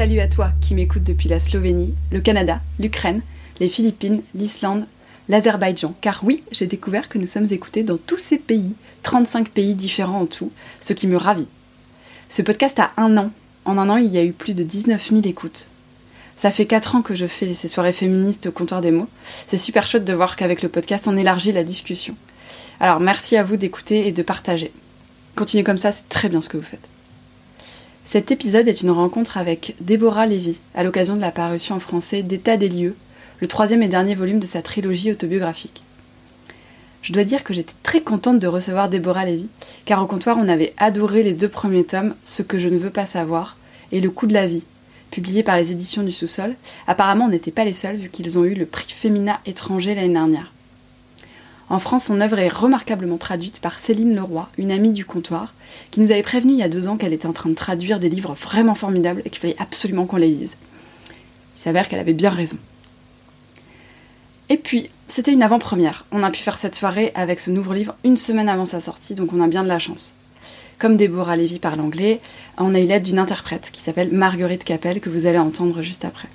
Salut à toi qui m'écoutes depuis la Slovénie, le Canada, l'Ukraine, les Philippines, l'Islande, l'Azerbaïdjan. Car oui, j'ai découvert que nous sommes écoutés dans tous ces pays, 35 pays différents en tout, ce qui me ravit. Ce podcast a un an. En un an, il y a eu plus de 19 000 écoutes. Ça fait 4 ans que je fais ces soirées féministes au comptoir des mots. C'est super chouette de voir qu'avec le podcast, on élargit la discussion. Alors merci à vous d'écouter et de partager. Continuez comme ça, c'est très bien ce que vous faites. Cet épisode est une rencontre avec Déborah Lévy, à l'occasion de la parution en français d'État des lieux, le troisième et dernier volume de sa trilogie autobiographique. Je dois dire que j'étais très contente de recevoir Déborah Lévy, car au comptoir on avait adoré les deux premiers tomes, Ce que je ne veux pas savoir et Le coup de la vie, publiés par les éditions du sous-sol. Apparemment on n'était pas les seuls vu qu'ils ont eu le prix Femina étranger l'année dernière. En France, son œuvre est remarquablement traduite par Céline Leroy, une amie du comptoir, qui nous avait prévenu il y a deux ans qu'elle était en train de traduire des livres vraiment formidables et qu'il fallait absolument qu'on les lise. Il s'avère qu'elle avait bien raison. Et puis, c'était une avant-première. On a pu faire cette soirée avec ce nouveau livre une semaine avant sa sortie, donc on a bien de la chance. Comme Déborah Lévy parle anglais, on a eu l'aide d'une interprète qui s'appelle Marguerite Capel, que vous allez entendre juste après.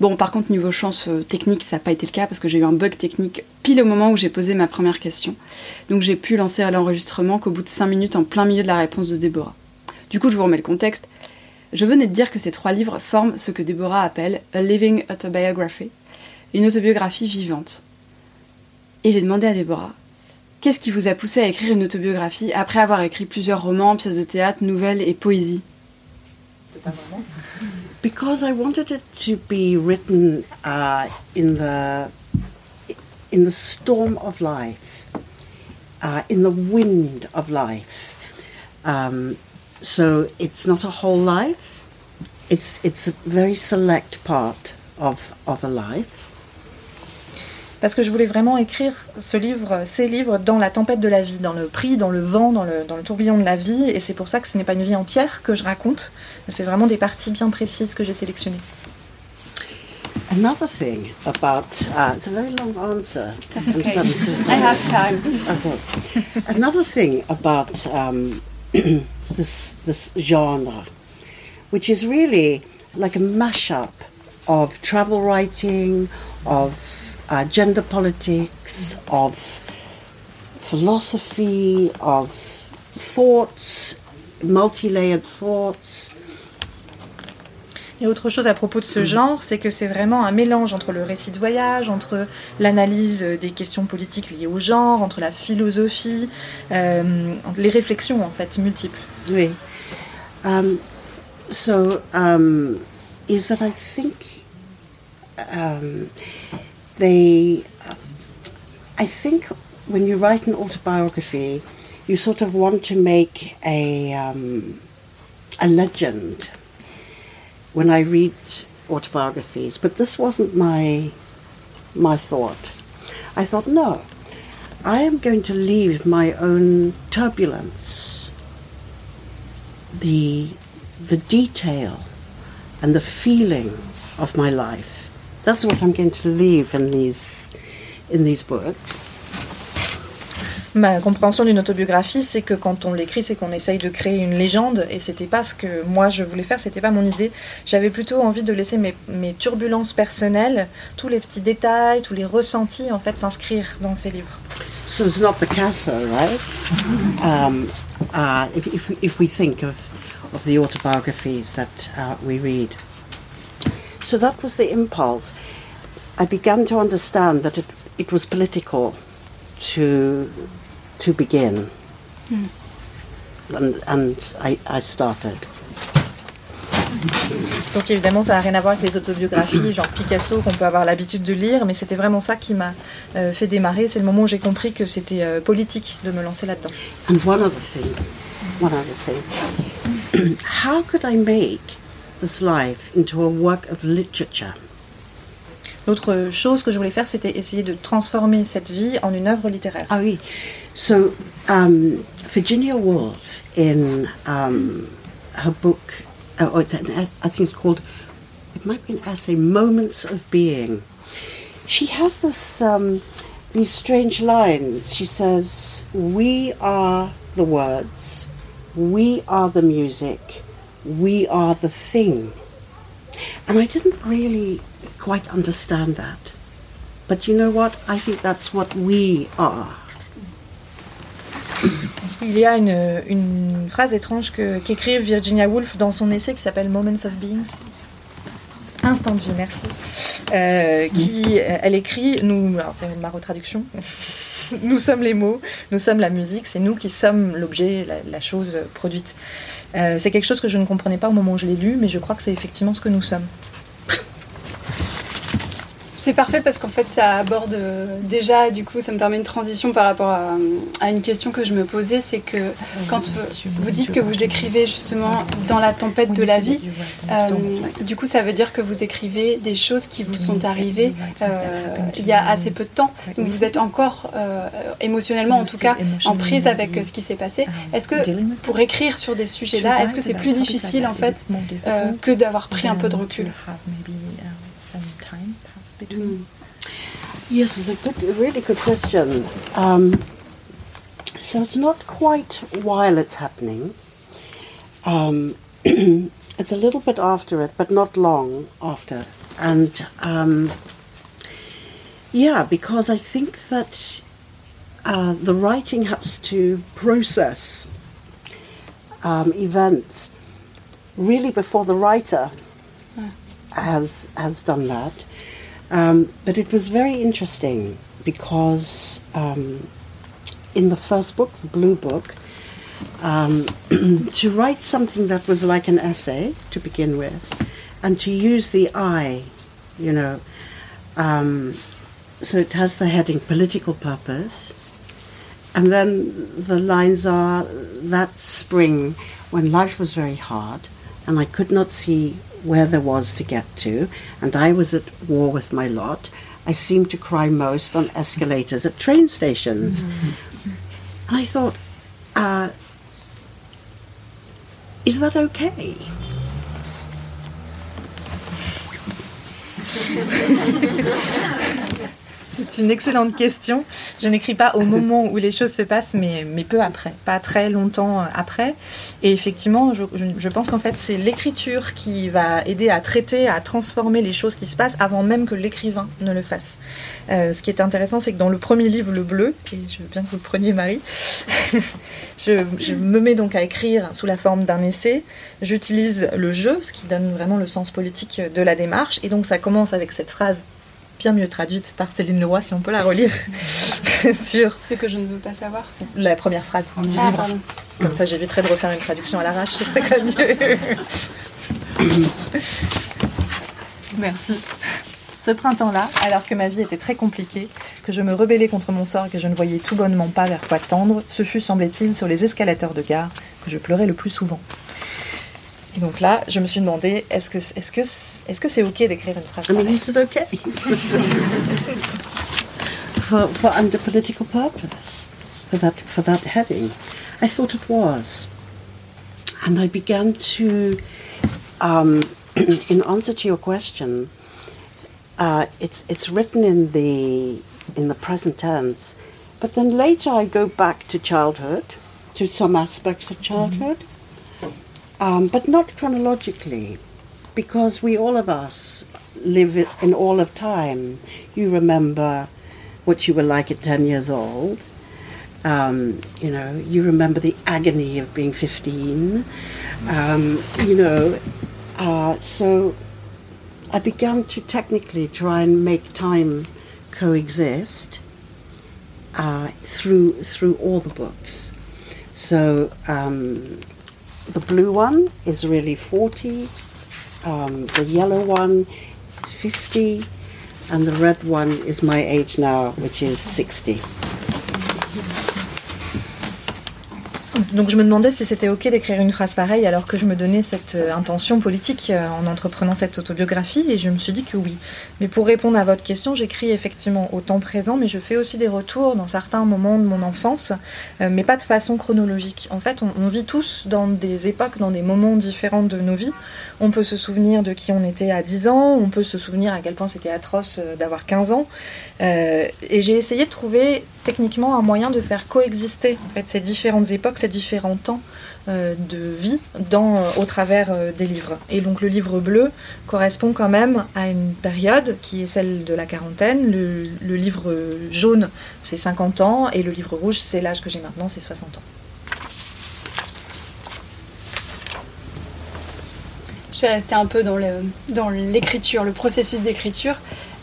Bon, par contre, niveau chance euh, technique, ça n'a pas été le cas parce que j'ai eu un bug technique pile au moment où j'ai posé ma première question. Donc j'ai pu lancer l'enregistrement qu'au bout de 5 minutes en plein milieu de la réponse de Déborah. Du coup, je vous remets le contexte. Je venais de dire que ces trois livres forment ce que Déborah appelle a living autobiography, une autobiographie vivante. Et j'ai demandé à Déborah, qu'est-ce qui vous a poussé à écrire une autobiographie après avoir écrit plusieurs romans, pièces de théâtre, nouvelles et poésie Because I wanted it to be written uh, in the in the storm of life, uh, in the wind of life. Um, so it's not a whole life. It's it's a very select part of of a life. Parce que je voulais vraiment écrire ce livre, ces livres dans la tempête de la vie, dans le prix, dans le vent, dans le, dans le tourbillon de la vie, et c'est pour ça que ce n'est pas une vie entière que je raconte, c'est vraiment des parties bien précises que j'ai sélectionnées. Another thing about uh, it's a very long answer. That's I'm okay. so- I'm so sorry. I have time. Okay. Another thing about um, this this genre, which is really like a mashup of travel writing, of uh, gender politics, of philosophy, of thoughts, multi-layered thoughts. Et autre chose à propos de ce genre, c'est que c'est vraiment un mélange entre le récit de voyage, entre l'analyse des questions politiques liées au genre, entre la philosophie, euh, les réflexions en fait multiples. Oui. Um, so, um, is that I think um, they. I think when you write an autobiography, you sort of want to make a um, a legend. When I read autobiographies, but this wasn't my my thought. I thought, no, I am going to leave my own turbulence the the detail and the feeling of my life. That's what I'm going to leave in these in these books. Ma compréhension d'une autobiographie, c'est que quand on l'écrit, c'est qu'on essaye de créer une légende, et c'était pas ce que moi je voulais faire, c'était pas mon idée. J'avais plutôt envie de laisser mes, mes turbulences personnelles, tous les petits détails, tous les ressentis, en fait, s'inscrire dans ces livres. So it's not Picasso, right? um, uh, if, if, we- if we think of of the autobiographies that uh, we read. So that was the impulse. I began to understand that it, it was political to to begin, and and I, I started. Donc évidemment, ça n'a rien à voir avec les autobiographies, genre Picasso, qu'on peut avoir l'habitude de lire, mais c'était vraiment ça qui m'a euh, fait démarrer. C'est le moment où j'ai compris que c'était euh, politique de me lancer là-dedans. And one other thing, one other thing. How could I make this life into a work of literature? L'autre chose que je voulais faire, c'était essayer de transformer cette vie en une œuvre littéraire. Ah oui. So, um, Virginia Woolf, in um, her book, uh, oh, it's an, I think it's called, it might be an essay, Moments of Being. She has this, um, these strange lines. She says, "We are the words, we are the music, we are the thing." And I didn't really quite understand that. But you know what? I think that's what we are. Il y a une, une phrase étrange qu'écrit Virginia Woolf dans son essai qui s'appelle Moments of Beings. Instant de vie, merci. Euh, qui, elle écrit, nous, alors c'est ma retraduction, nous sommes les mots, nous sommes la musique, c'est nous qui sommes l'objet, la, chose produite. Euh, c'est quelque chose que je ne comprenais pas au moment où je l'ai lu, mais je crois que c'est effectivement ce que nous sommes. C'est parfait parce qu'en fait ça aborde euh, déjà, du coup ça me permet une transition par rapport à, à une question que je me posais, c'est que quand euh, vous dites que vous écrivez justement dans la tempête de la vie, euh, du coup ça veut dire que vous écrivez des choses qui vous sont arrivées euh, il y a assez peu de temps, donc vous êtes encore euh, émotionnellement en tout cas en prise avec euh, ce qui s'est passé. Est-ce que pour écrire sur des sujets-là, est-ce que c'est plus difficile en fait euh, que d'avoir pris un peu de recul. Yes, it's a good, a really good question. Um, so it's not quite while it's happening. Um, it's a little bit after it, but not long after. And um, yeah, because I think that uh, the writing has to process um, events really before the writer has has done that. Um, but it was very interesting because um, in the first book, the Blue Book, um, to write something that was like an essay to begin with, and to use the I, you know, um, so it has the heading political purpose, and then the lines are that spring when life was very hard and I could not see where there was to get to, and I was at war with my lot. I seemed to cry most on escalators at train stations. And I thought, uh, is that okay? C'est une excellente question. Je n'écris pas au moment où les choses se passent, mais, peu après, pas très longtemps après. Et effectivement, je, pense qu'en fait, c'est l'écriture qui va aider à traiter, à transformer les choses qui se passent avant même que l'écrivain ne le fasse. Euh, ce qui est intéressant, c'est que dans le premier livre, Le Bleu, et je veux bien que vous le preniez, Marie, je me mets donc à écrire sous la forme d'un essai. J'utilise le jeu, ce qui donne vraiment le sens politique de la démarche. Et donc, ça commence avec cette phrase bien mieux traduite par Céline Leroy, si on peut la relire, sur Ce que je ne veux pas savoir. la première phrase du Ah, livre. pardon. Comme ça, j'éviterai de refaire une traduction à l'arrache, ce serait quand même mieux. Merci. Ce printemps-là, alors que ma vie était très compliquée, que je me rebellais contre mon sort et que je ne voyais tout bonnement pas vers quoi tendre, ce fut, semblait-il, sur les escalators de gare que je pleurais le plus souvent. Et donc là, je me suis demandé, est-ce que est-ce que est-ce que c'est ok d'écrire une phrase I mean, is it okay? for, for under political purpose, for that, for that heading? I thought it was. And I began to, um, in answer to your question, uh, it's, it's written in the, in the present tense, but then later I go back to childhood, to some aspects of childhood, um, but not chronologically because we all of us live in all of time. You remember what you were like at 10 years old. Um, you know, you remember the agony of being 15. Um, you know, uh, so I began to technically try and make time coexist uh, through through all the books. So um, the blue one is really 40, Um, the yellow one is 50, and the red one is my age now, which is 60. Donc je me demandais si c'était ok d'écrire une phrase pareille alors que je me donnais cette euh, intention politique euh, en entreprenant cette autobiographie et je me suis dit que oui. Mais pour répondre à votre question, j'écris effectivement au temps présent mais je fais aussi des retours dans certains moments de mon enfance euh, mais pas de façon chronologique. En fait, on, vit tous dans des époques, dans des moments différents de nos vies. On peut se souvenir de qui on était à 10 ans, on peut se souvenir à quel point c'était atroce d'avoir 15 ans. Et j'ai essayé de trouver techniquement un moyen de faire coexister ces différentes époques, ces différents temps euh, de vie dans, euh, au travers euh, des livres. Et donc le livre bleu correspond quand même à une période qui est celle de la quarantaine. Le livre jaune, c'est 50 ans, et le livre rouge, c'est l'âge que j'ai maintenant, c'est 60 ans. Je vais rester un peu dans l'écriture, le, le, processus d'écriture.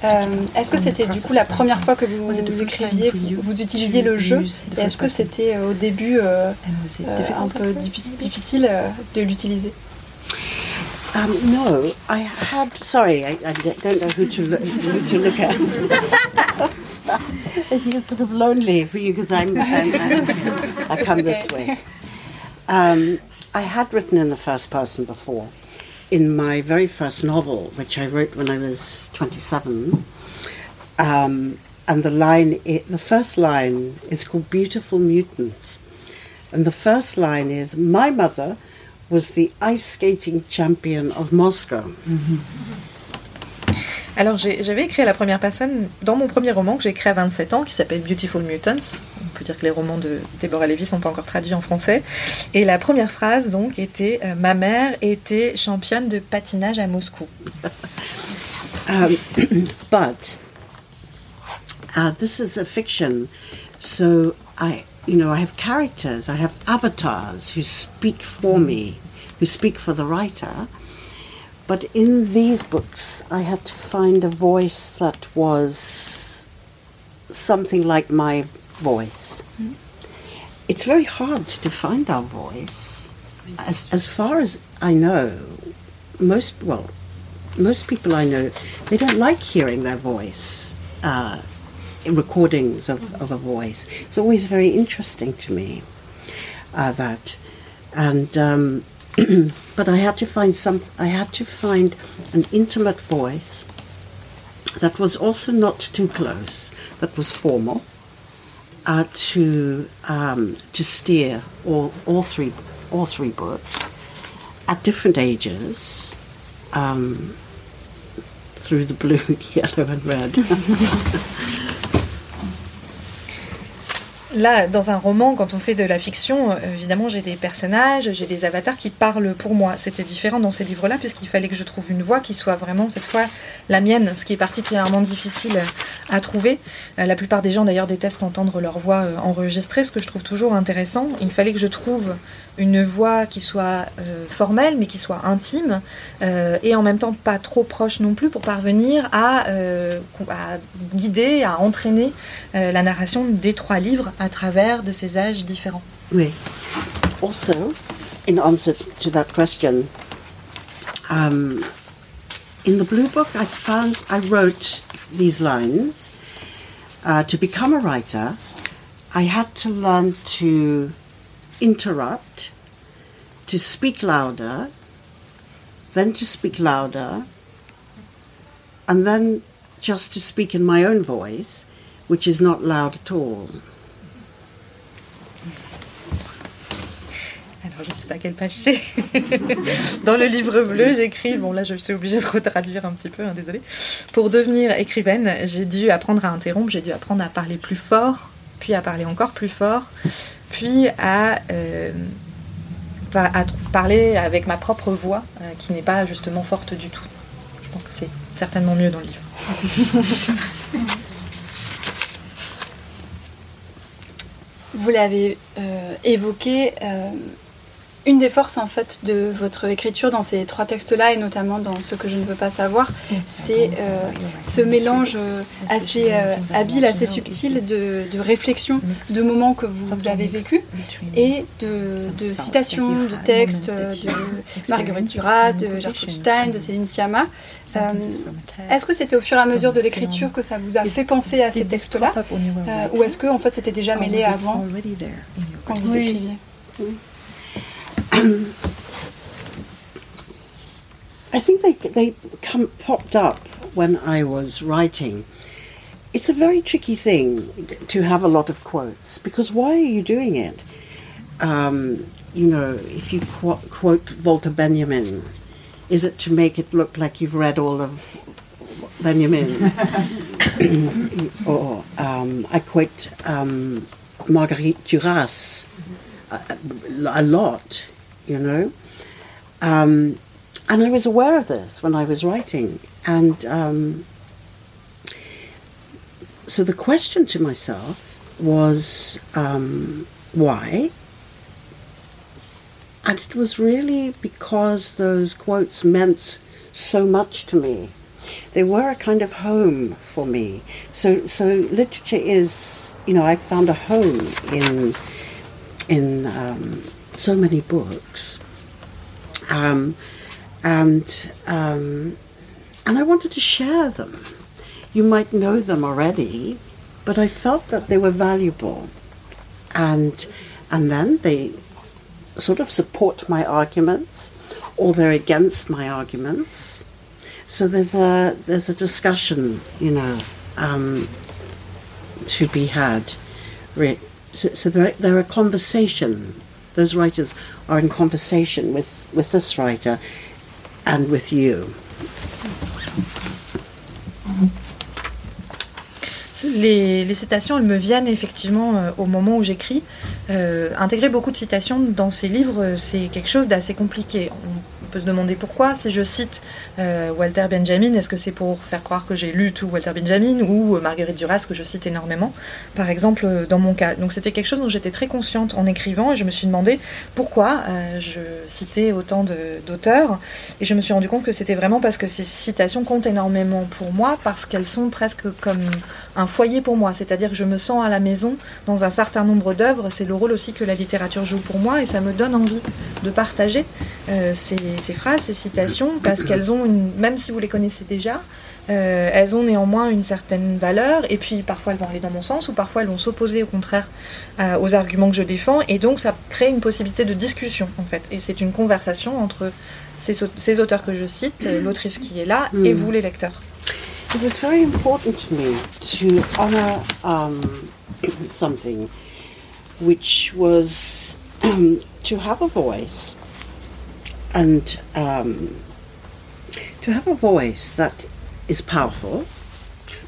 Euh, est-ce que c'était du coup la première fois que vous, vous écriviez, vous, vous, utilisiez le jeu? Et est-ce que c'était au début euh, euh, un peu difficile de l'utiliser? Um, no, I had. Sorry, I, I don't know who to look, who to look at. I think it's sort of lonely for you because I'm, I'm, I'm, i come this way. Um, I had written in the first person before. In my very first novel, which I wrote when I was 27, um, and the line, it, the first line is called Beautiful Mutants. And the first line is My mother was the ice skating champion of Moscow. Mm-hmm. Alors j'avais écrit la première personne dans mon premier roman que j'ai écrit à 27 ans qui s'appelle Beautiful Mutants. On peut dire que les romans de Deborah Levy sont pas encore traduits en français. Et la première phrase donc était euh, Ma mère était championne de patinage à Moscou. um, but uh, this is a fiction, so I, you know, I have characters, I have avatars who speak for me, who speak for the writer. But in these books, I had to find a voice that was something like my voice. Mm. It's very hard to find our voice. As, as far as I know, most, well, most people I know, they don't like hearing their voice, uh, recordings of, of a voice. It's always very interesting to me, uh, that. And um, but I had to find some. I had to find an intimate voice that was also not too close, that was formal, uh, to um, to steer all all three all three books at different ages um, through the blue, yellow, and red. Là, dans un roman, quand on fait de la fiction, euh, évidemment, j'ai des personnages, j'ai des avatars qui parlent pour moi. C'était différent dans ces livres-là, puisqu'il fallait que je trouve une voix qui soit vraiment, cette fois, la mienne, ce qui est particulièrement difficile à trouver. Euh, la plupart des gens, d'ailleurs, détestent entendre leur voix euh, enregistrée, ce que je trouve toujours intéressant. Il fallait que je trouve une voix qui soit formelle mais qui soit intime et en même temps pas trop proche non plus pour parvenir à, guider, à entraîner la narration des trois livres travers de ces âges différents. Oui. Also, in answer to that question, um, in the blue book I found I wrote these lines. Uh, to become a writer, I had to learn to interrupt, to speak louder, then to speak louder, and then just to speak in my own voice, which is not loud at all. Je ne sais pas quelle page c'est. Dans le livre bleu, j'écris, bon là je suis obligée de retraduire un petit peu, hein, désolée. Pour devenir écrivaine, j'ai dû apprendre à interrompre, j'ai dû apprendre à parler plus fort, puis à parler encore plus fort, puis à, euh, parler avec ma propre voix, euh, qui n'est pas justement forte du tout. Je pense que c'est certainement mieux dans le livre. Vous l'avez euh, évoqué, une des forces en fait de votre écriture dans ces trois textes-là et notamment dans ce que je ne veux pas savoir, c'est euh, ce mélange euh, assez euh, habile, assez subtil de, de réflexion, de moments que vous avez vécus et de, de citations, de textes de Marguerite Duras, de Gertrude Stein, de Céline Sciamma. est-ce que c'était au fur et à mesure de l'écriture que ça vous a fait penser à ces textes-là ou est-ce que en fait c'était déjà mêlé avant quand vous écriviez? I think they they come, popped up when I was writing. It's a very tricky thing to have a lot of quotes because why are you doing it? Um, you know, if you qu- quote Walter Benjamin, is it to make it look like you've read all of Benjamin? or um, I quote um, Marguerite Duras a, a lot you know. Um, and I was aware of this when I was writing. And um, so the question to myself was um, why? And it was really because those quotes meant so much to me. They were a kind of home for me. So, so literature is, you know, I found a home in in um, so many books, um, and um, and I wanted to share them. You might know them already, but I felt that they were valuable, and and then they sort of support my arguments, or they're against my arguments. So there's a there's a discussion, you know, um, to be had. So, so there, there are conversation those writers are in conversation with, with this writer and with you. Les, citations, elles me viennent effectivement euh, au moment où j'écris. Euh, intégrer beaucoup de citations dans ces livres, c'est quelque chose d'assez compliqué. Se demander pourquoi. Si je cite euh, Walter Benjamin, est-ce que c'est pour faire croire que j'ai lu tout Walter Benjamin ou euh, Marguerite Duras que je cite énormément, par exemple euh, dans mon cas. Donc c'était quelque chose dont j'étais très consciente en écrivant et je me suis demandé pourquoi je citais autant d'auteurs et je me suis rendu compte que c'était vraiment parce que ces citations comptent énormément pour moi parce qu'elles sont presque comme un foyer pour moi, c'est-à-dire que je me sens à la maison dans un certain nombre d'œuvres. C'est le rôle aussi que la littérature joue pour moi et ça me donne envie de partager ces, ces phrases, ces citations, parce qu'elles ont, une, même si vous les connaissez déjà, euh, elles ont néanmoins une certaine valeur, et puis parfois elles vont aller dans mon sens, ou parfois elles vont s'opposer au contraire euh, aux arguments que je défends, et donc ça crée une possibilité de discussion en fait, et c'est une conversation entre ces, ces, auteurs que je cite, l'autrice qui est là, et mm. vous les lecteurs. It was very important to me to honor um, something which was um, to have a voice. and um, to have a voice that is powerful,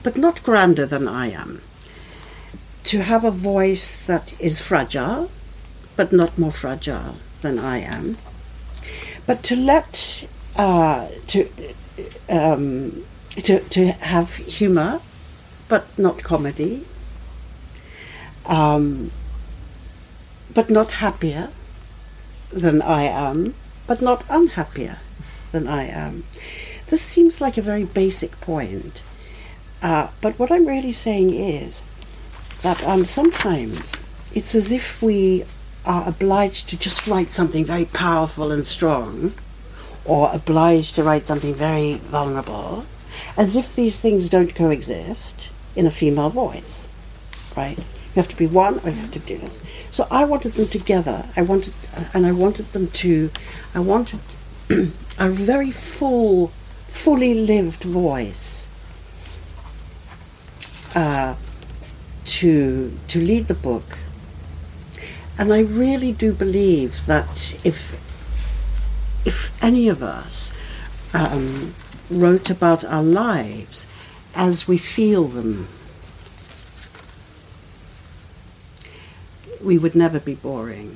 but not grander than I am. To have a voice that is fragile, but not more fragile than I am. But to let uh, to um, to to have humour, but not comedy. Um, but not happier than I am but not unhappier than I am. This seems like a very basic point, uh, but what I'm really saying is that um, sometimes it's as if we are obliged to just write something very powerful and strong, or obliged to write something very vulnerable, as if these things don't coexist in a female voice, right? You have to be one, or you have to do this. So I wanted them together. I wanted, and I wanted them to, I wanted a very full, fully lived voice uh, to to lead the book. And I really do believe that if if any of us um, wrote about our lives as we feel them we would never be boring.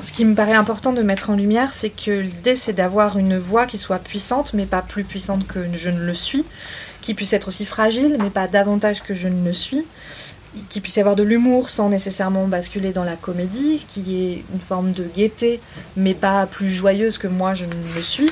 Ce qui me paraît important de mettre en lumière, c'est que l'idée c'est d'avoir une voix qui soit puissante, mais pas plus puissante que je ne le suis, qui puisse être aussi fragile, mais pas davantage que je ne le suis, qui puisse y avoir de l'humour sans nécessairement basculer dans la comédie, qui est une forme de gaieté, mais pas plus joyeuse que moi je ne le suis.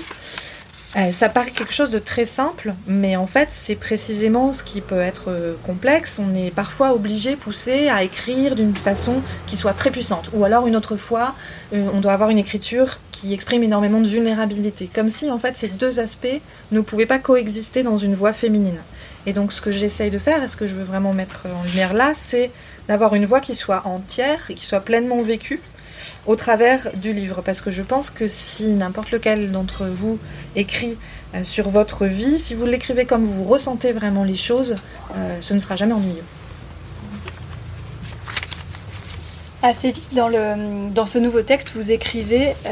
Euh, ça paraît quelque chose de très simple, mais en fait, c'est précisément ce qui peut être euh, complexe. On est parfois obligé, poussé à écrire d'une façon qui soit très puissante. Ou alors, une autre fois, euh, on doit avoir une écriture qui exprime énormément de vulnérabilité. Comme si, en fait, ces deux aspects ne pouvaient pas coexister dans une voix féminine. Et donc, ce que j'essaye de faire, et ce que je veux vraiment mettre en lumière là, c'est d'avoir une voix qui soit entière et qui soit pleinement vécue au travers du livre. Parce que je pense que si n'importe lequel d'entre vous écrit euh, sur votre vie, si vous l'écrivez comme vous ressentez vraiment les choses, euh, ce ne sera jamais ennuyeux. Assez vite dans, le, dans ce nouveau texte, vous écrivez euh,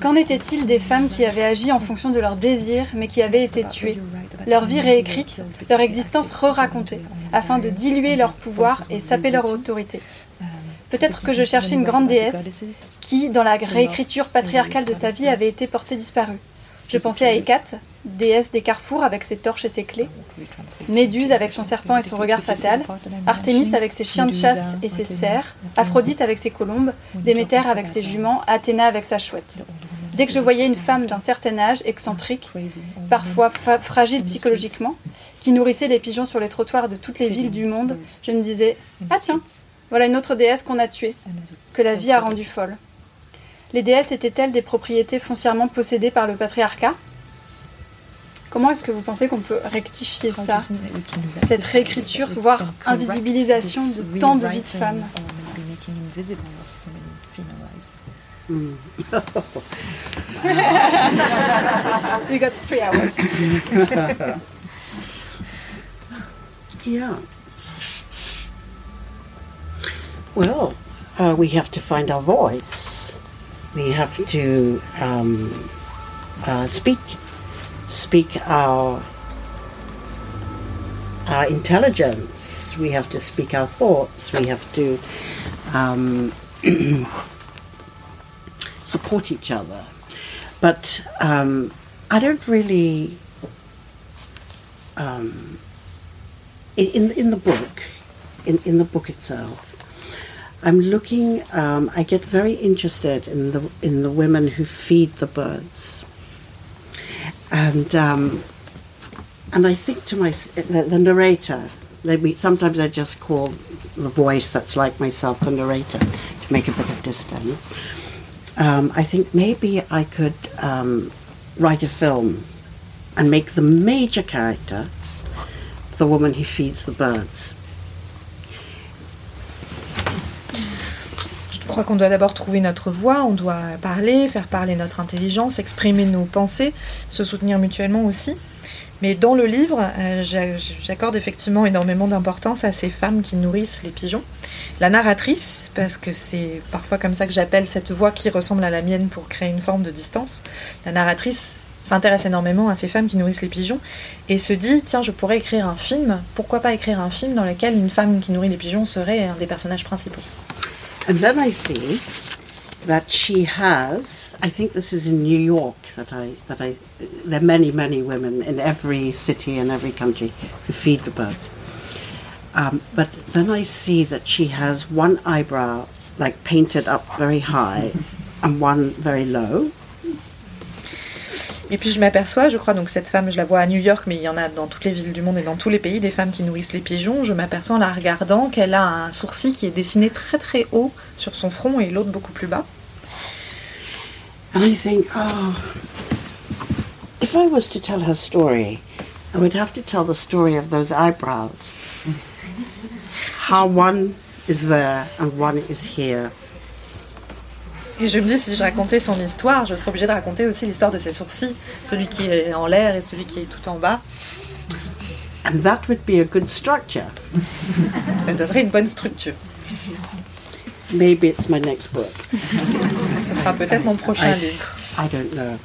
Qu'en était-il des femmes qui avaient agi en fonction de leurs désirs mais qui avaient été tuées Leur vie réécrite, leur existence re-racontée, afin de diluer leur pouvoir et saper leur autorité. Peut-être que je cherchais une grande déesse qui, dans la réécriture patriarcale de sa vie, avait été portée disparue. Je pensais à Hécate, déesse des carrefours avec ses torches et ses clés, Méduse avec son serpent et son regard fatal, Artémis avec ses chiens de chasse et ses cerfs, Aphrodite avec ses colombes, Déméter avec ses juments, Athéna avec sa chouette. Dès que je voyais une femme d'un certain âge, excentrique, parfois fragile psychologiquement, qui nourrissait les pigeons sur les trottoirs de toutes les villes du monde, je me disais Ah tiens, voilà une autre déesse qu'on a tuée, que la vie a rendue folle. Les déesses étaient-elles des propriétés foncièrement possédées par le patriarcat? Comment est-ce que vous pensez qu'on peut rectifier ça Cette réécriture, voire invisibilisation de tant de vies de femmes We got three hours. yeah. Well, uh, we have to find our voice. We have to um, uh, speak, speak our our intelligence. We have to speak our thoughts. We have to um, support each other. But um, I don't really. Um, in in the book, in, in the book itself, I'm looking. Um, I get very interested in the in the women who feed the birds, and um, and I think to my the, the narrator. They, sometimes I just call the voice that's like myself the narrator to make a bit of distance. Um, I think maybe I could um, write a film and make the major character the woman who feeds the birds. Crois qu'on doit d'abord trouver notre voix, on doit parler, faire parler notre intelligence, exprimer nos pensées, se soutenir mutuellement aussi. Mais dans le livre, euh, j'accorde effectivement énormément d'importance à ces femmes qui nourrissent les pigeons. La narratrice, parce que c'est parfois comme ça que j'appelle cette voix qui ressemble à la mienne pour créer une forme de distance. La narratrice s'intéresse énormément à ces femmes qui nourrissent les pigeons et se dit tiens je pourrais écrire un film pourquoi pas écrire un film dans lequel une femme qui nourrit les pigeons serait un des personnages principaux? And then I see that she has. I think this is in New York that I that I. There are many many women in every city and every country who feed the birds. Um, but then I see that she has one eyebrow like painted up very high and one very low. Et puis je m'aperçois, je crois, donc cette femme, je la vois à New York, mais il y en a dans toutes les villes du monde et dans tous les pays, des femmes qui nourrissent les pigeons. Je m'aperçois en la regardant qu'elle a un sourcil qui est dessiné très très haut sur son front et l'autre beaucoup plus bas. I think, oh, if I was to tell her story, I would have to tell the story of those eyebrows. How one is there and one is here. Et je me dis, si je racontais son histoire, je serais obligée de raconter aussi l'histoire de ses sourcils, celui qui est en l'air et celui qui est tout en bas. And that would be a good structure. Ça donnerait une bonne structure. Maybe it's my next book. Ce sera peut-être mon prochain I, livre. I don't know.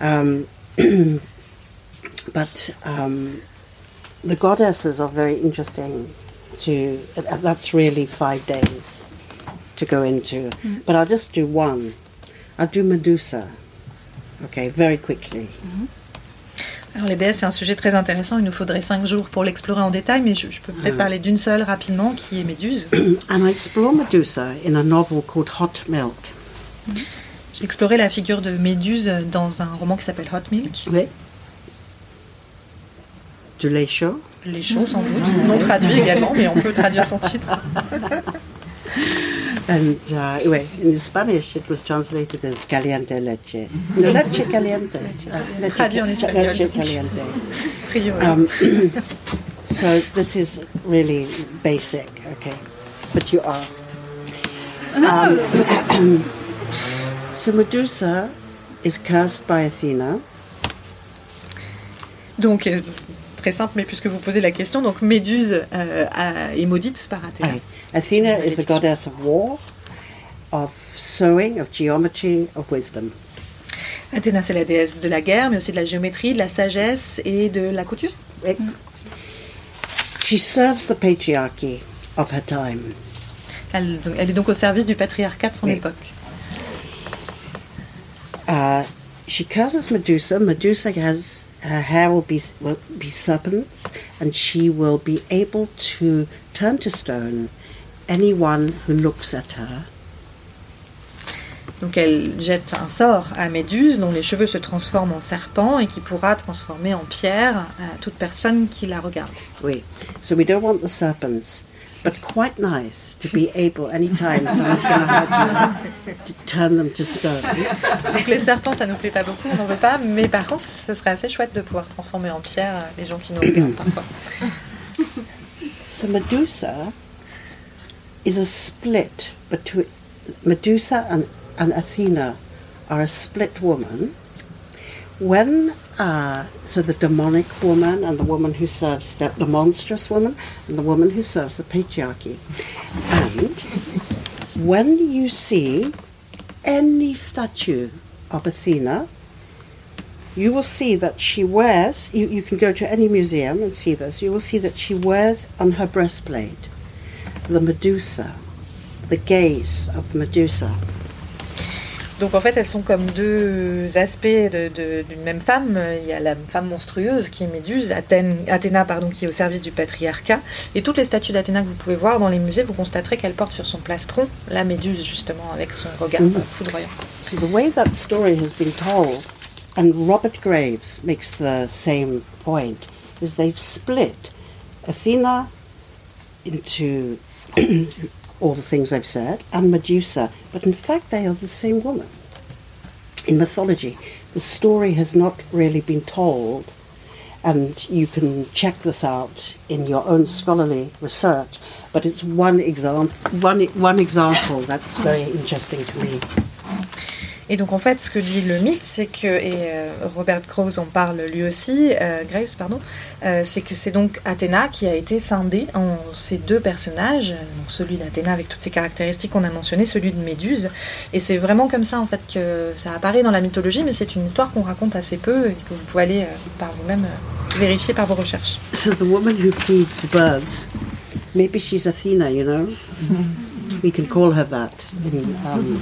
Um, but um, the goddesses are very interesting. To that's really five days. To go into. Mm. But I'll just do one. I'll do Medusa. Okay, very quickly. Mm -hmm. Alors les déesses, c'est un sujet très intéressant. Il nous faudrait cinq jours pour l'explorer en détail, mais je, je peux peut-être parler d'une seule rapidement, qui est Méduse. And I explore Medusa in a novel called Hot Milk. J'ai exploré la figure de Méduse dans un roman qui s'appelle Hot Milk. Oui. Du lait chaud. Les chauds, sans doute. Non traduit également, mais on peut traduire son titre. And uh, ouais, in Spanish, it was translated as caliente leche. No, leche caliente. Uh, leche, Traduit en espagnol. leche caliente. Priori. Um, so this is really basic, okay? But you asked. Um, so Medusa is cursed by Athena. Donc, euh, très simple, mais puisque vous posez la question, donc Méduse euh, a- est maudite par Athéna. Athena is the goddess of war, of sewing, of geometry, of wisdom. Athéna, c'est la déesse de la guerre, mais aussi de la géométrie, de la sagesse et de la couture. It- She serves the patriarchy of her time. Elle, elle est donc au service du patriarcat de son Oui. époque. Uh, she curses Medusa. Medusa has her hair will be will be serpents, and she will be able to turn to stone anyone who looks at her. Donc elle jette un sort à Méduse, dont les cheveux se transforment en serpent et qui pourra transformer en pierre euh, toute personne qui la regarde. We so we don't want the serpents, but quite nice to be able anytime someone's going to hurt you to turn them to stone. Donc les serpents, ça nous plaît pas beaucoup, on n'en veut pas, mais par contre, ce serait assez chouette de pouvoir transformer en pierre euh, les gens qui nous regardent parfois. So Medusa is a split between Medusa and, and Athena are a split woman. When uh, so the demonic woman and the woman who serves the, the monstrous woman and the woman who serves the patriarchy, and when you see any statue of Athena, you will see that she wears, you, you can go to any museum and see this, you will see that she wears on her breastplate the Medusa, the gaze of Medusa. Donc en fait, elles sont comme deux aspects de- de- d'une même femme. Il y a la femme monstrueuse qui est Méduse, Athènes, Athéna pardon, qui est au service du patriarcat. Et toutes les statues d'Athéna que vous pouvez voir dans les musées, vous constaterez qu'elle porte sur son plastron la Méduse justement avec son regard euh, foudroyant. So the way that story has been told, and Robert Graves makes the same point, is they've split Athena into all the things I've said and Medusa, but in fact they are the same woman. In mythology, the story has not really been told, and you can check this out in your own scholarly research. But it's one example, one one example that's very interesting to me. Et donc en fait, ce que dit le mythe, c'est que, et euh, Robert Groves en parle lui aussi, euh, Graves, pardon, euh, c'est que c'est donc Athéna qui a été scindée en ces deux personnages, euh, donc celui d'Athéna avec toutes ses caractéristiques qu'on a mentionnées, celui de Méduse. Et c'est vraiment comme ça en fait que ça apparaît dans la mythologie, mais c'est une histoire qu'on raconte assez peu et que vous pouvez aller euh, par vous-même euh, vérifier par vos recherches. So the woman who feeds the birds, maybe she's Athena, you know? we can call her that in, um,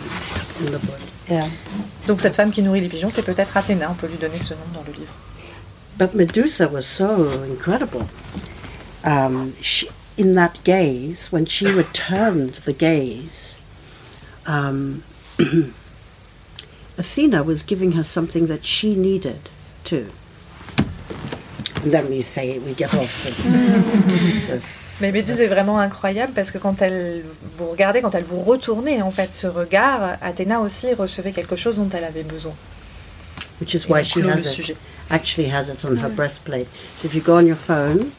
in the book. Yeah. Donc cette femme qui nourrit les pigeons, c'est peut-être Athéna, on peut lui donner ce nom dans le livre. But Medusa was so incredible. Um, she, in that gaze, when she returned the gaze, um, Athena was giving her something that she needed too. And then we say we get off this. this Mais Méduse est vraiment incroyable parce que quand elle vous regardez, quand elle vous retournait en fait ce regard, Athéna aussi recevait quelque chose dont elle avait besoin. which is why she has it. sujet. Actually, has it on her breastplate. So if you go on your phone,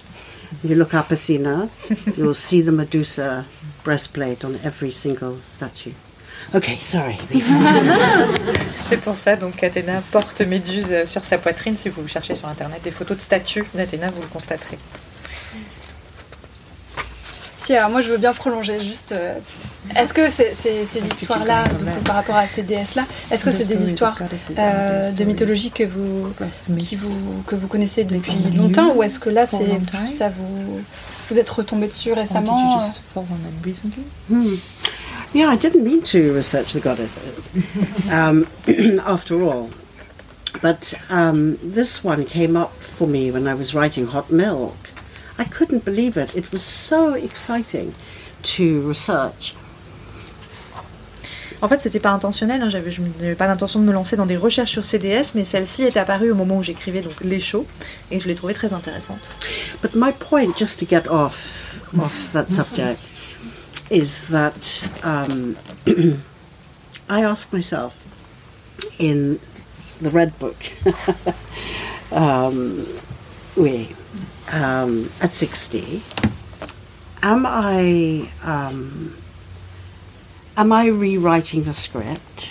you look up Athena, you'll see the Medusa breastplate on every single statue. Okay, sorry. C'est pour ça donc qu'Athéna porte Méduse sur sa poitrine. Si vous cherchez sur internet des photos de statues d'Athéna, vous le constaterez. Si, alors moi je veux bien prolonger juste. euh, est-ce que c'est- c'est- ces histoires-là, par rapport à ces déesses-là, est-ce que c'est des histoires euh, de mythologie que vous, qui vous, que vous connaissez depuis longtemps ou est-ce que là c'est ça vous vous êtes retombé dessus récemment euh Hmm. Yeah, I didn't mean to research the goddesses. um, after all, But um, this one came up for me when I was writing Hot Milk. I couldn't believe it. It was so exciting to research. En fait, c'était pas intentionnel. Hein. J'avais, je n'avais pas l'intention de me lancer dans des recherches sur CDS, mais celle-ci est apparue au moment où j'écrivais donc les shows, et je l'ai trouvée très intéressante. But my point, just to get off off that subject, is that um, I ask myself in the Red Book, um, we um, at sixty, am I um, am I rewriting the script,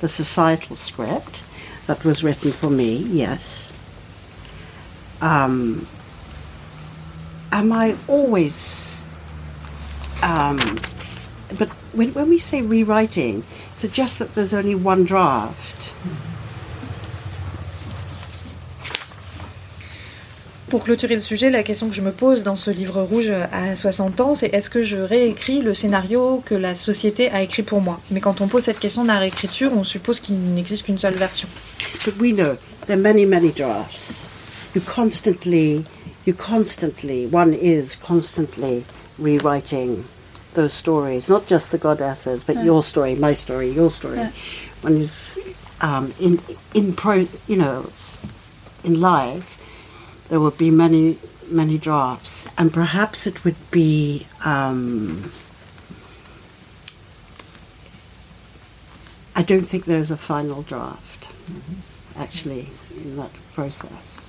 the societal script that was written for me? Yes. Um, am I always? Um, but when, when we say rewriting, it suggests that there's only one draft. Pour clôturer le sujet, la question que je me pose dans ce livre rouge à 60 ans, c'est est-ce que je réécris le scénario que la société a écrit pour moi? Mais quand on pose cette question de la réécriture, on suppose qu'il n'existe qu'une seule version. But we know there are many, many drafts. You constantly, you constantly, one is constantly rewriting those stories, not just the goddesses, but your story, my story, your story. Yeah. One is um, in in pro, you know, in life. There would be many, many drafts, and perhaps it would be. Um, I don't think there's a final draft, actually, in that process.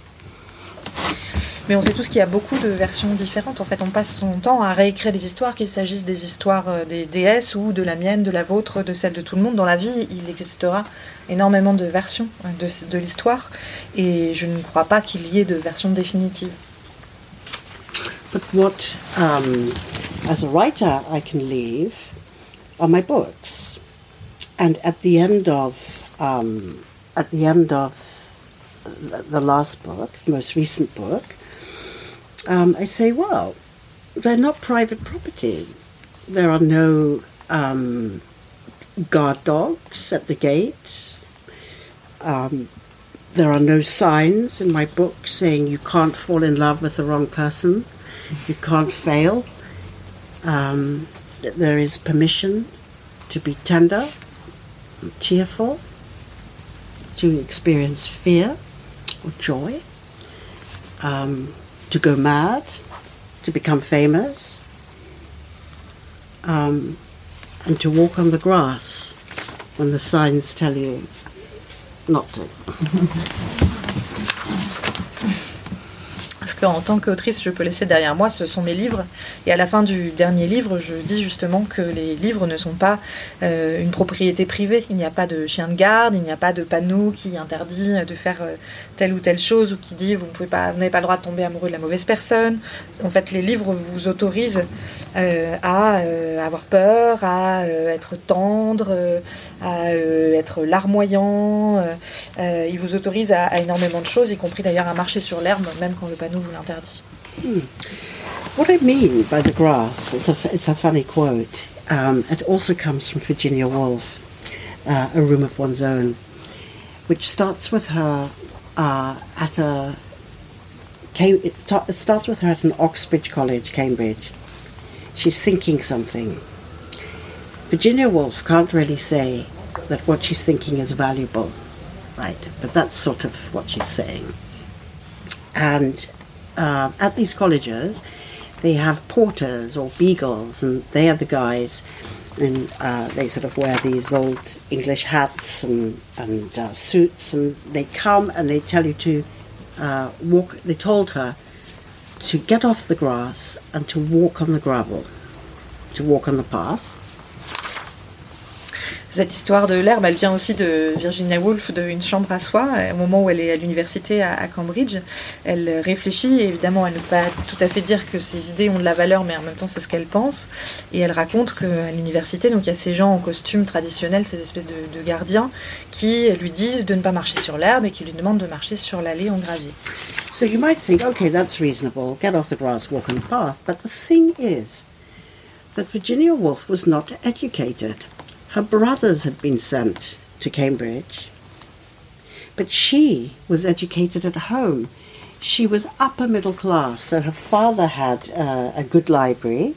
Mais on sait tous qu'il y a beaucoup de versions différentes. En fait, on passe son temps à réécrire des histoires, qu'il s'agisse des histoires euh, des déesses ou de la mienne, de la vôtre, de celle de tout le monde. Dans la vie, il existera énormément de versions euh, de, l'histoire et je ne crois pas qu'il y ait de version définitive. But what, um, as a writer, I can leave are my books, and at the end of um, at the end of the last book, the most recent book, um, I say, well, they're not private property. There are no um, guard dogs at the gate. Um, there are no signs in my book saying you can't fall in love with the wrong person, you can't fail. Um, there is permission to be tender, and tearful, to experience fear or joy, um, to go mad, to become famous, um, and to walk on the grass when the signs tell you not to. Parce qu'en tant qu'autrice, je peux laisser derrière moi, ce sont mes livres. Et à la fin du dernier livre, je dis justement que les livres ne sont pas euh, une propriété privée. Il n'y a pas de chien de garde, il n'y a pas de panneau qui interdit de faire euh, telle ou telle chose ou qui dit vous n'avez pas le droit de tomber amoureux de la mauvaise personne. En fait, les livres vous autorisent euh, à avoir peur, à être tendre, à être larmoyant. ils vous autorisent à, à énormément de choses, y compris d'ailleurs à marcher sur l'herbe, même quand le panneau vous l'interdit. What I mean by the grass is a, it's a funny quote. Um, it also comes from Virginia Woolf, uh, A Room of One's Own, which starts with her uh, at a. Cam- It, ta- it starts with her at an Oxbridge College, Cambridge. She's thinking something. Virginia Woolf can't really say that what she's thinking is valuable, right? But that's sort of what she's saying. And um, at these colleges, they have porters or beagles, and they are the guys, and uh, they sort of wear these old English hats and and uh, suits, and they come and they tell you to uh, walk. They told her to get off the grass and to walk on the gravel, to walk on the path. Cette histoire de l'herbe, elle vient aussi de Virginia Woolf, de Une chambre à soi. Au moment où elle est à l'université à, Cambridge, elle réfléchit, évidemment, elle ne peut pas tout à fait dire que ses idées ont de la valeur, mais en même temps, c'est ce qu'elle pense. Et elle raconte qu'à l'université, donc il y a ces gens en costume traditionnel, ces espèces de, de gardiens, qui lui disent de ne pas marcher sur l'herbe et qui lui demandent de marcher sur l'allée en gravier. So you might think, okay, that's reasonable. Get off the grass, walk on the path. But the thing is that Virginia Woolf was not educated. Her brothers had been sent to Cambridge. But she was educated at home. She was upper middle class, so her father had uh, a good library,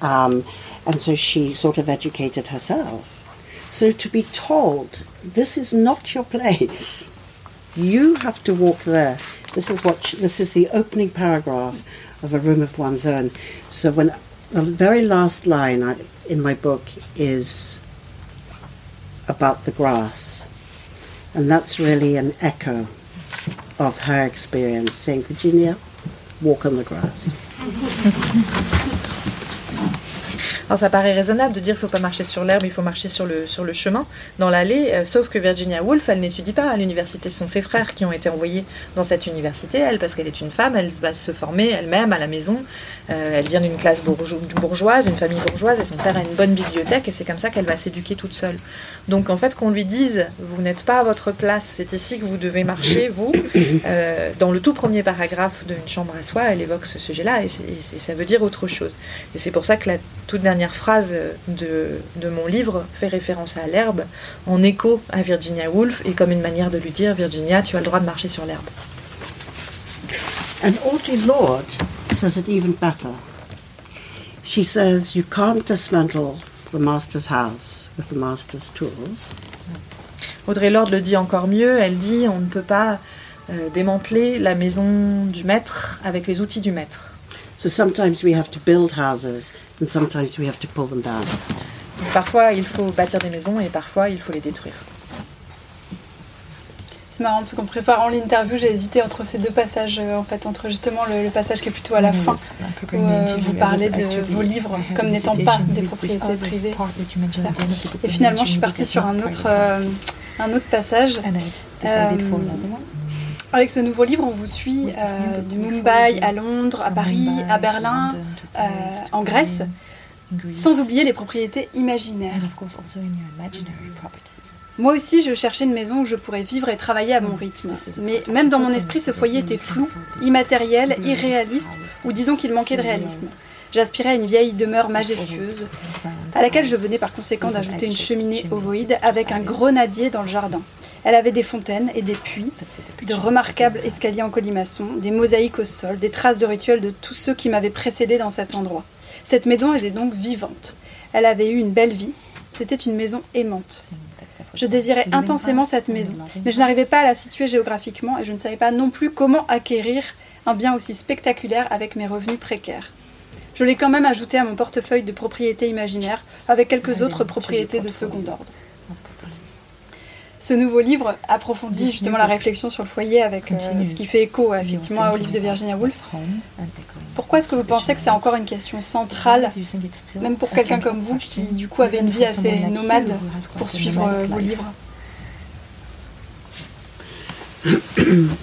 um, and so she sort of educated herself. So to be told, this is not your place, you have to walk there. This is what this is the opening paragraph of a room of one's own. So when the very last line I, in my book is about the grass, and that's really an echo of her experience, saying, Virginia, walk on the grass. Alors ça paraît raisonnable de dire qu'il ne faut pas marcher sur l'herbe, il faut marcher sur le, sur le chemin, dans l'allée, euh, sauf que Virginia Woolf, elle n'étudie pas à l'université. Ce sont ses frères qui ont été envoyés dans cette université. Elle, parce qu'elle est une femme, elle va se former elle-même à la maison. Euh, elle vient d'une classe bourgeoise, d'une famille bourgeoise, et son père a une bonne bibliothèque, et c'est comme ça qu'elle va s'éduquer toute seule. Donc en fait, qu'on lui dise, vous n'êtes pas à votre place, c'est ici que vous devez marcher, vous, euh, dans le tout premier paragraphe d'une chambre à soi, elle évoque ce sujet-là, et, et ça veut dire autre chose. Et c'est pour ça que la toute dernière dernière phrase de, de mon livre fait référence à l'herbe, en écho à Virginia Woolf, et comme une manière de lui dire Virginia, tu as le droit de marcher sur l'herbe. And Audrey Lord says it even better. She says you can't dismantle the master's house with the master's tools. Audrey Lord le dit encore mieux, elle dit on ne peut pas euh, démanteler la maison du maître avec les outils du maître. So sometimes we have to build houses and sometimes we have to pull them down. Parfois, il faut bâtir des maisons et parfois, il faut les détruire. C'est marrant parce qu'en préparant l'interview, j'ai hésité entre ces deux passages, euh, en fait, entre justement le, passage qui est plutôt à la fin, où euh, vous parlez de vos livres comme n'étant pas des propriétés privées. Et finalement, je suis partie sur un autre, euh, un autre passage. Avec ce nouveau livre, on vous suit euh, du Mumbai à Londres, à Paris, à Berlin, euh, en Grèce, sans oublier les propriétés imaginaires. Moi aussi, je cherchais une maison où je pourrais vivre et travailler à mon rythme. Mais même dans mon esprit, ce foyer était flou, immatériel, irréaliste, ou disons qu'il manquait de réalisme. J'aspirais à une vieille demeure majestueuse, à laquelle je venais par conséquent d'ajouter une cheminée ovoïde avec un grenadier dans le jardin. Elle avait des fontaines et des puits, de remarquables escaliers en colimaçon, des mosaïques au sol, des traces de rituels de tous ceux qui m'avaient précédé dans cet endroit. Cette maison était donc vivante. Elle avait eu une belle vie. C'était une maison aimante. Je désirais intensément cette maison, mais je n'arrivais pas à la situer géographiquement et je ne savais pas non plus comment acquérir un bien aussi spectaculaire avec mes revenus précaires. Je l'ai quand même ajouté à mon portefeuille de propriétés imaginaires avec quelques autres propriétés de second ordre ce nouveau livre approfondit justement la réflexion sur le foyer avec euh, ce qui fait écho effectivement au livre de Virginia Woolf. Pourquoi est-ce que vous pensez que c'est encore une question centrale, même pour quelqu'un comme vous qui du coup avait une vie assez nomade pour suivre euh, vos livres?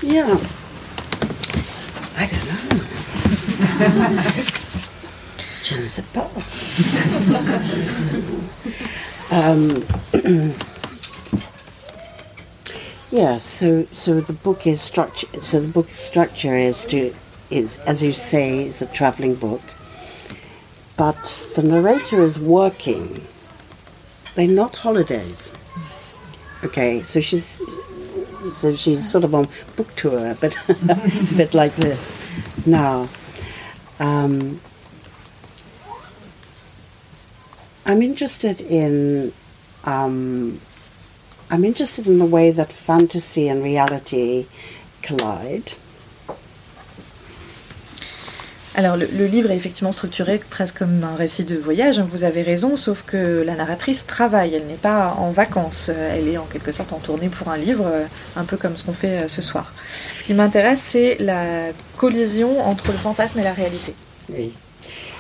Yeah. I don't know. Je ne sais pas. um, Yeah, so so the book is structure. So the book structure is to is as you say, it's a traveling book, but the narrator is working. They're not holidays. Okay, so she's so she's sort of on book tour, but a bit like this. Now, um, I'm interested in um, I'm interested in the way that fantasy and reality collide. Alors le, le, livre est effectivement structuré presque comme un récit de voyage, hein, vous avez raison, sauf que la narratrice travaille, elle n'est pas en vacances, elle est en quelque sorte en tournée pour un livre, euh, un peu comme ce qu'on fait euh, ce soir. Ce qui m'intéresse, c'est la collision entre le fantasme et la réalité. Oui.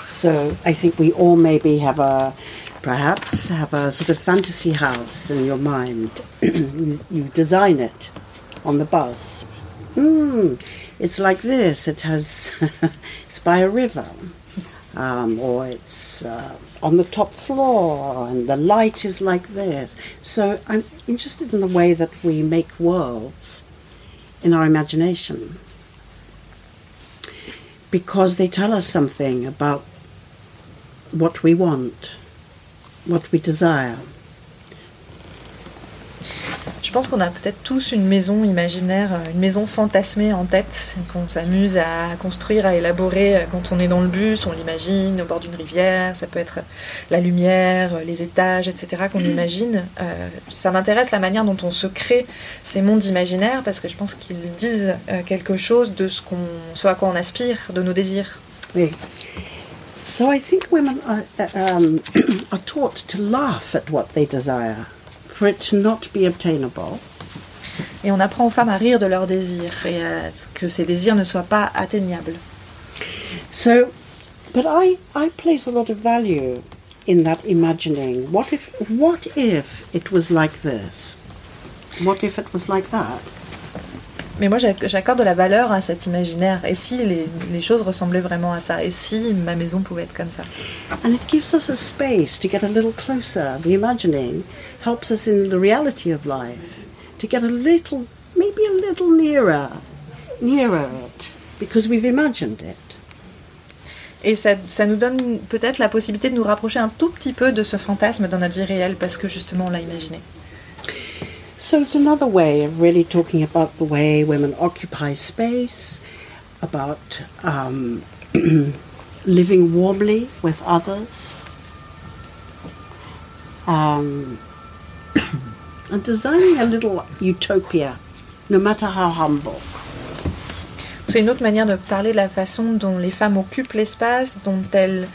So I think we all maybe have a perhaps have a sort of fantasy house in your mind. you, design it on the bus. Mm, it's like this. It has. it's by a river, um, or it's uh, on the top floor, and the light is like this. So I'm interested in the way that we make worlds in our imagination because they tell us something about what we want what we desire. Je pense qu'on a peut-être tous une maison imaginaire, une maison fantasmée en tête, qu'on s'amuse à construire, à élaborer quand on est dans le bus, on l'imagine au bord d'une rivière, ça peut être la lumière, les étages, etc. qu'on imagine. Euh, ça m'intéresse la manière dont on se crée ces mondes imaginaires parce que je pense qu'ils disent euh, quelque chose de ce, qu'on, ce à quoi on aspire, de nos désirs. Oui. So I think women are, um, are taught to laugh at what they desire. for it to not be obtainable. Et on apprend aux femmes à rire de leurs désirs et à ce que ces désirs ne soient pas atteignables. So, but I, I place a lot of value in that imagining. What if, what if it was like this? What if it was like that? Mais moi, j'accorde de la valeur à cet imaginaire. Et si les, les, choses ressemblaient vraiment à ça? Et si ma maison pouvait être comme ça? And it gives us a space to get a little closer. The imagining helps us in the reality of life to get a little, maybe a little nearer, nearer it, because we've imagined it. Et ça, ça nous donne peut-être la possibilité de nous rapprocher un tout petit peu de ce fantasme dans notre vie réelle parce que justement on l'a imaginé. So it's another way of really talking about the way women occupy space, about um, living warmly with others, um, and designing a little utopia, no matter how humble. C'est une autre manière de parler de la façon dont les femmes occupent l'espace, dont elles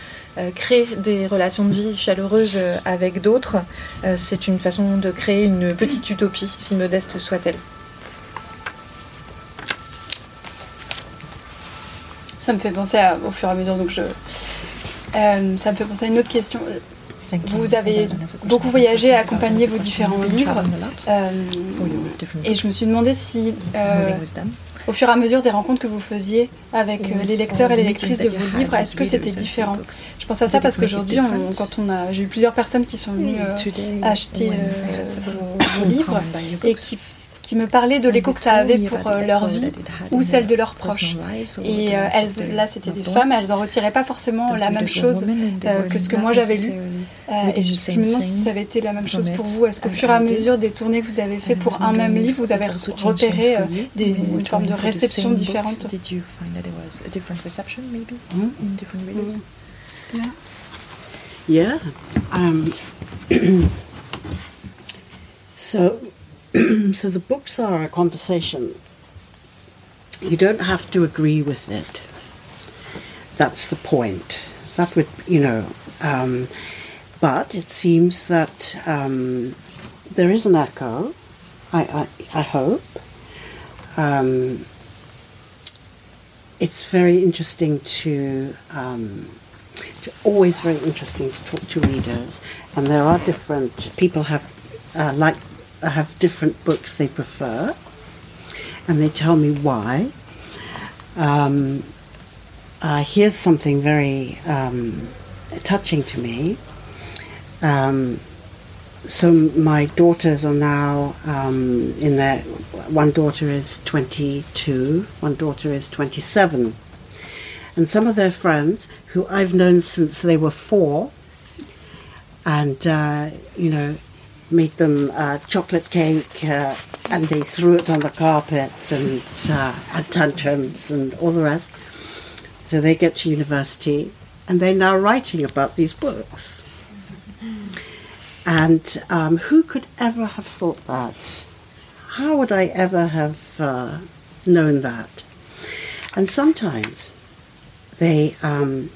créer des relations de vie chaleureuses euh, avec d'autres, euh, c'est une façon de créer une petite utopie, si modeste soit-elle. Ça me fait penser au fur et à mesure, donc je, ça me fait penser à une autre question. Vous avez beaucoup voyagé, accompagné vos différents livres, et je me suis demandé si au fur et à mesure des rencontres que vous faisiez avec euh, les lecteurs et les lectrices de vos livres, est-ce que c'était différent? Je pense à ça parce qu'aujourd'hui, quand on a, j'ai eu plusieurs personnes qui sont venues euh, acheter euh, vos, livres et qui qui me parlaient de l'écho que ça avait pour euh, leur vie ou celle de leurs proches. Et euh, elles, là, c'était des femmes, elles en retiraient pas forcément la même chose euh, que ce que moi j'avais lu. et je, me demande si ça avait été la même chose pour vous. Est-ce qu'au fur et à mesure des tournées que vous avez fait pour un même livre, vous avez repéré des, une forme de réception différente? Yeah. Um, so so the books are a conversation. You don't have to agree with it. That's the point. That would, you know, um, but it seems that um, there is an echo. I, I, I hope. Um, it's very interesting to, um, to always very interesting to talk to readers, and there are different people have uh, like have different books they prefer, and they tell me why. Um, uh, here's something very um, touching to me. Um, so my daughters are now um, in their. One daughter is 22, one daughter is 27, and some of their friends who I've known since they were four, and uh, you know made them uh, chocolate cake uh, and they threw it on the carpet and uh, had tantrums and all the rest. So they get to university and they're now writing about these books. And um, who could ever have thought that? How would I ever have uh, known that? And sometimes they um,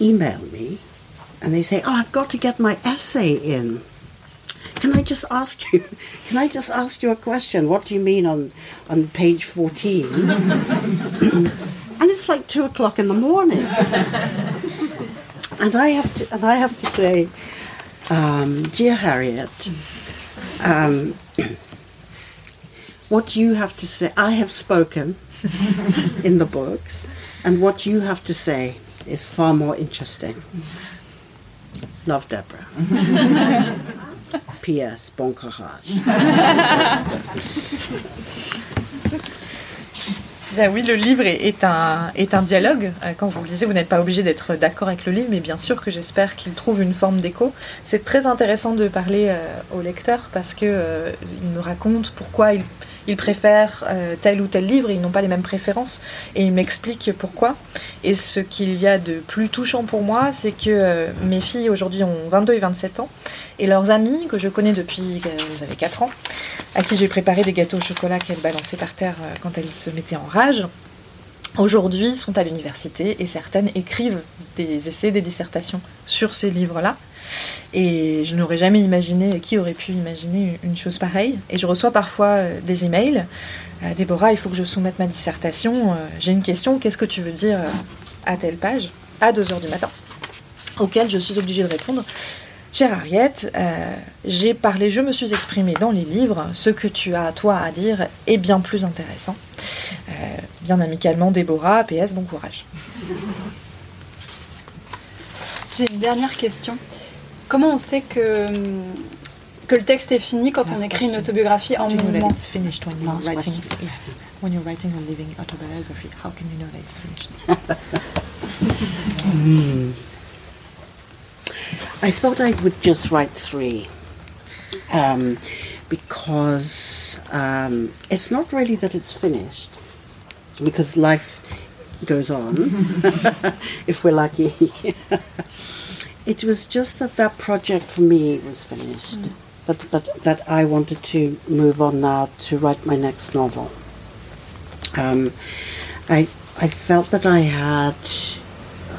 email me and they say, Oh, I've got to get my essay in. Can I just ask you? Can I just ask you a question? What do you mean on on page fourteen? and it's like two o'clock in the morning, and I have to and I have to say, um, dear Harriet, um, what you have to say. I have spoken in the books, and what you have to say is far more interesting. Love, Deborah. P.S. Bon courage. Ben oui, le livre est, un, est un dialogue. Euh, quand vous le lisez, vous n'êtes pas obligé d'être d'accord avec le livre, mais bien sûr que j'espère qu'il trouve une forme d'écho. C'est très intéressant de parler euh, au lecteur parce qu'il euh, me raconte pourquoi il ils préfèrent euh, tel ou tel livre, ils n'ont pas les mêmes préférences, et ils m'expliquent pourquoi. Et ce qu'il y a de plus touchant pour moi, c'est que euh, mes filles aujourd'hui ont 22 et 27 ans, et leurs amis, que je connais depuis qu'elles avaient 4 ans, à qui j'ai préparé des gâteaux au chocolat qu'elles balançaient par terre euh, quand elles se mettaient en rage, aujourd'hui sont à l'université et certaines écrivent des essais, des dissertations sur ces livres-là. Et je n'aurais jamais imaginé, qui aurait pu imaginer une chose pareille. Et je reçois parfois euh, des emails. Euh, Déborah, il faut que je soumette ma dissertation. Euh, j'ai une question, qu'est-ce que tu veux dire à telle page À 2h du matin. Auquel je suis obligée de répondre. Chère Harriet, j'ai parlé, je me suis exprimée dans les livres. Ce que tu as, toi, à dire est bien plus intéressant. bien amicalement, Déborah, PS, bon courage. J'ai une dernière question. Comment on sait que, que le texte est fini quand on écrit une autobiographie en mouvement finished when you're writing, when you're writing a living autobiography? How can you know that it's finished? hmm. I thought I would just write three. Um, because um, it's not really that it's finished, because life goes on, if we're lucky. It was just that that project for me was finished. Mm. That, that, that I wanted to move on now to write my next novel. Um, I, I felt that I had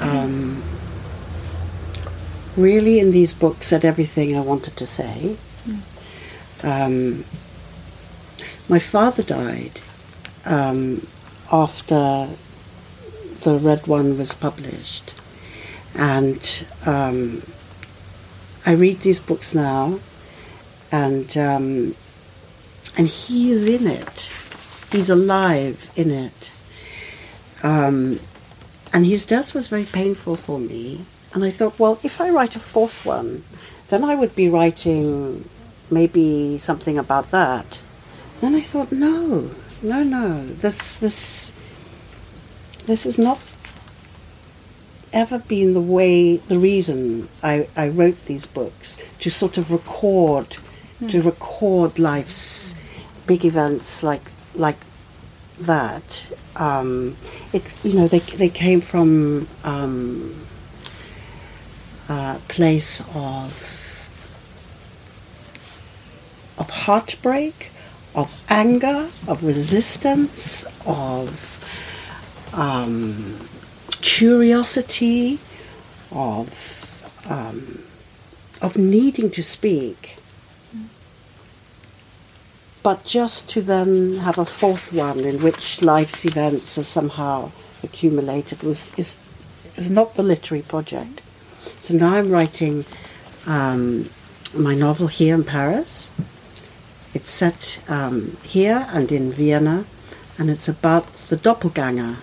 um, really in these books said everything I wanted to say. Mm. Um, my father died um, after the Red One was published. And um, I read these books now, and um, and he is in it. He's alive in it. Um, and his death was very painful for me. And I thought, well, if I write a fourth one, then I would be writing maybe something about that. Then I thought, no, no, no. This, this, this is not ever been the way, the reason I, I wrote these books to sort of record, mm. to record life's big events like like that. Um, it you know they they came from um, a place of of heartbreak, of anger, of resistance, of um, curiosity, of um, of needing to speak, but just to then have a fourth one in which life's events are somehow accumulated was is is not the literary project. So now I'm writing um, my novel here in Paris. It's set um, here and in Vienna, and it's about the doppelganger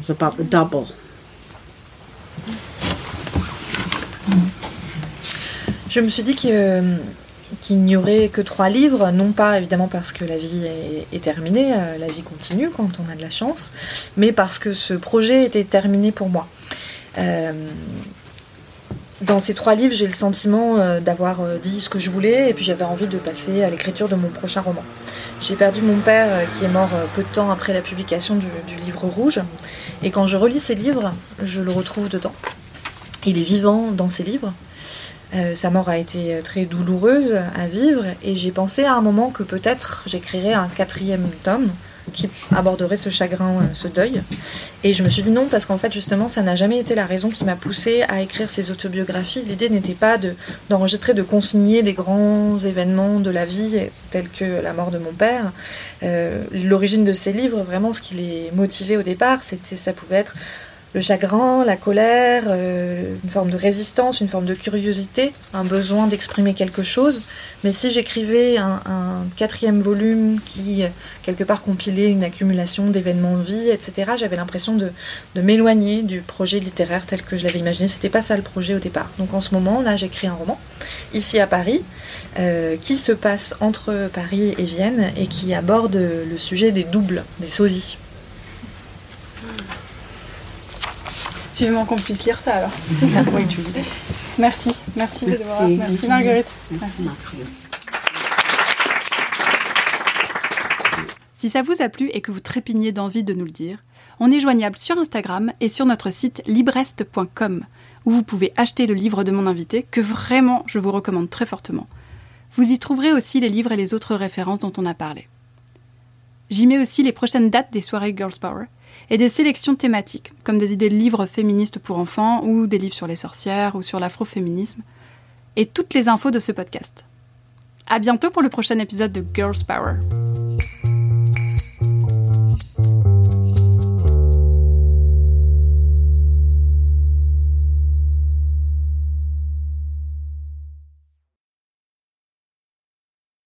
Double. Je me suis dit qu'il n'y aurait que trois livres, non pas évidemment parce que la vie est, terminée, euh, la vie continue quand on a de la chance, mais parce que ce projet était terminé pour moi. Euh, dans ces trois livres, j'ai le sentiment euh, d'avoir dit ce que je voulais et puis j'avais envie de passer à l'écriture de mon prochain roman. J'ai perdu mon père qui est mort peu de temps après la publication du, livre rouge et quand je relis ces livres, je le retrouve dedans. Il est vivant dans ces livres. Euh, sa mort a été très douloureuse à vivre et j'ai pensé à un moment que peut-être j'écrirais un quatrième tome qui aborderait ce chagrin, euh, ce deuil. Et je me suis dit non, parce qu'en fait, justement, ça n'a jamais été la raison qui m'a poussée à écrire ces autobiographies. L'idée n'était pas d'enregistrer, de, consigner des grands événements de la vie, tels que la mort de mon père. Euh, l'origine de ces livres, vraiment, ce qui les motivait au départ, c'était, ça pouvait être le chagrin, la colère, euh, une forme de résistance, une forme de curiosité, un besoin d'exprimer quelque chose. Mais si j'écrivais un, quatrième volume qui, quelque part, compilait une accumulation d'événements de vie, etc., j'avais l'impression de, m'éloigner du projet littéraire tel que je l'avais imaginé. C'était pas ça le projet au départ. Donc en ce moment, là, j'écris un roman, ici à Paris, euh, qui se passe entre Paris et Vienne et qui aborde le sujet des doubles, des sosies. Vivement qu'on puisse lire ça alors. oui, Merci, merci, merci, merci Marguerite. Merci, Marguerite. Si ça vous a plu et que vous trépignez d'envie de nous le dire, on est joignable sur Instagram et sur notre site librest.com, où vous pouvez acheter le livre de mon invité, que vraiment je vous recommande très fortement. Vous y trouverez aussi les livres et les autres références dont on a parlé. J'y mets aussi les prochaines dates des soirées Girls Power et des sélections thématiques, comme des idées de livres féministes pour enfants ou des livres sur les sorcières ou sur l'afroféminisme, et toutes les infos de ce podcast. À bientôt pour le prochain épisode de Girls Power.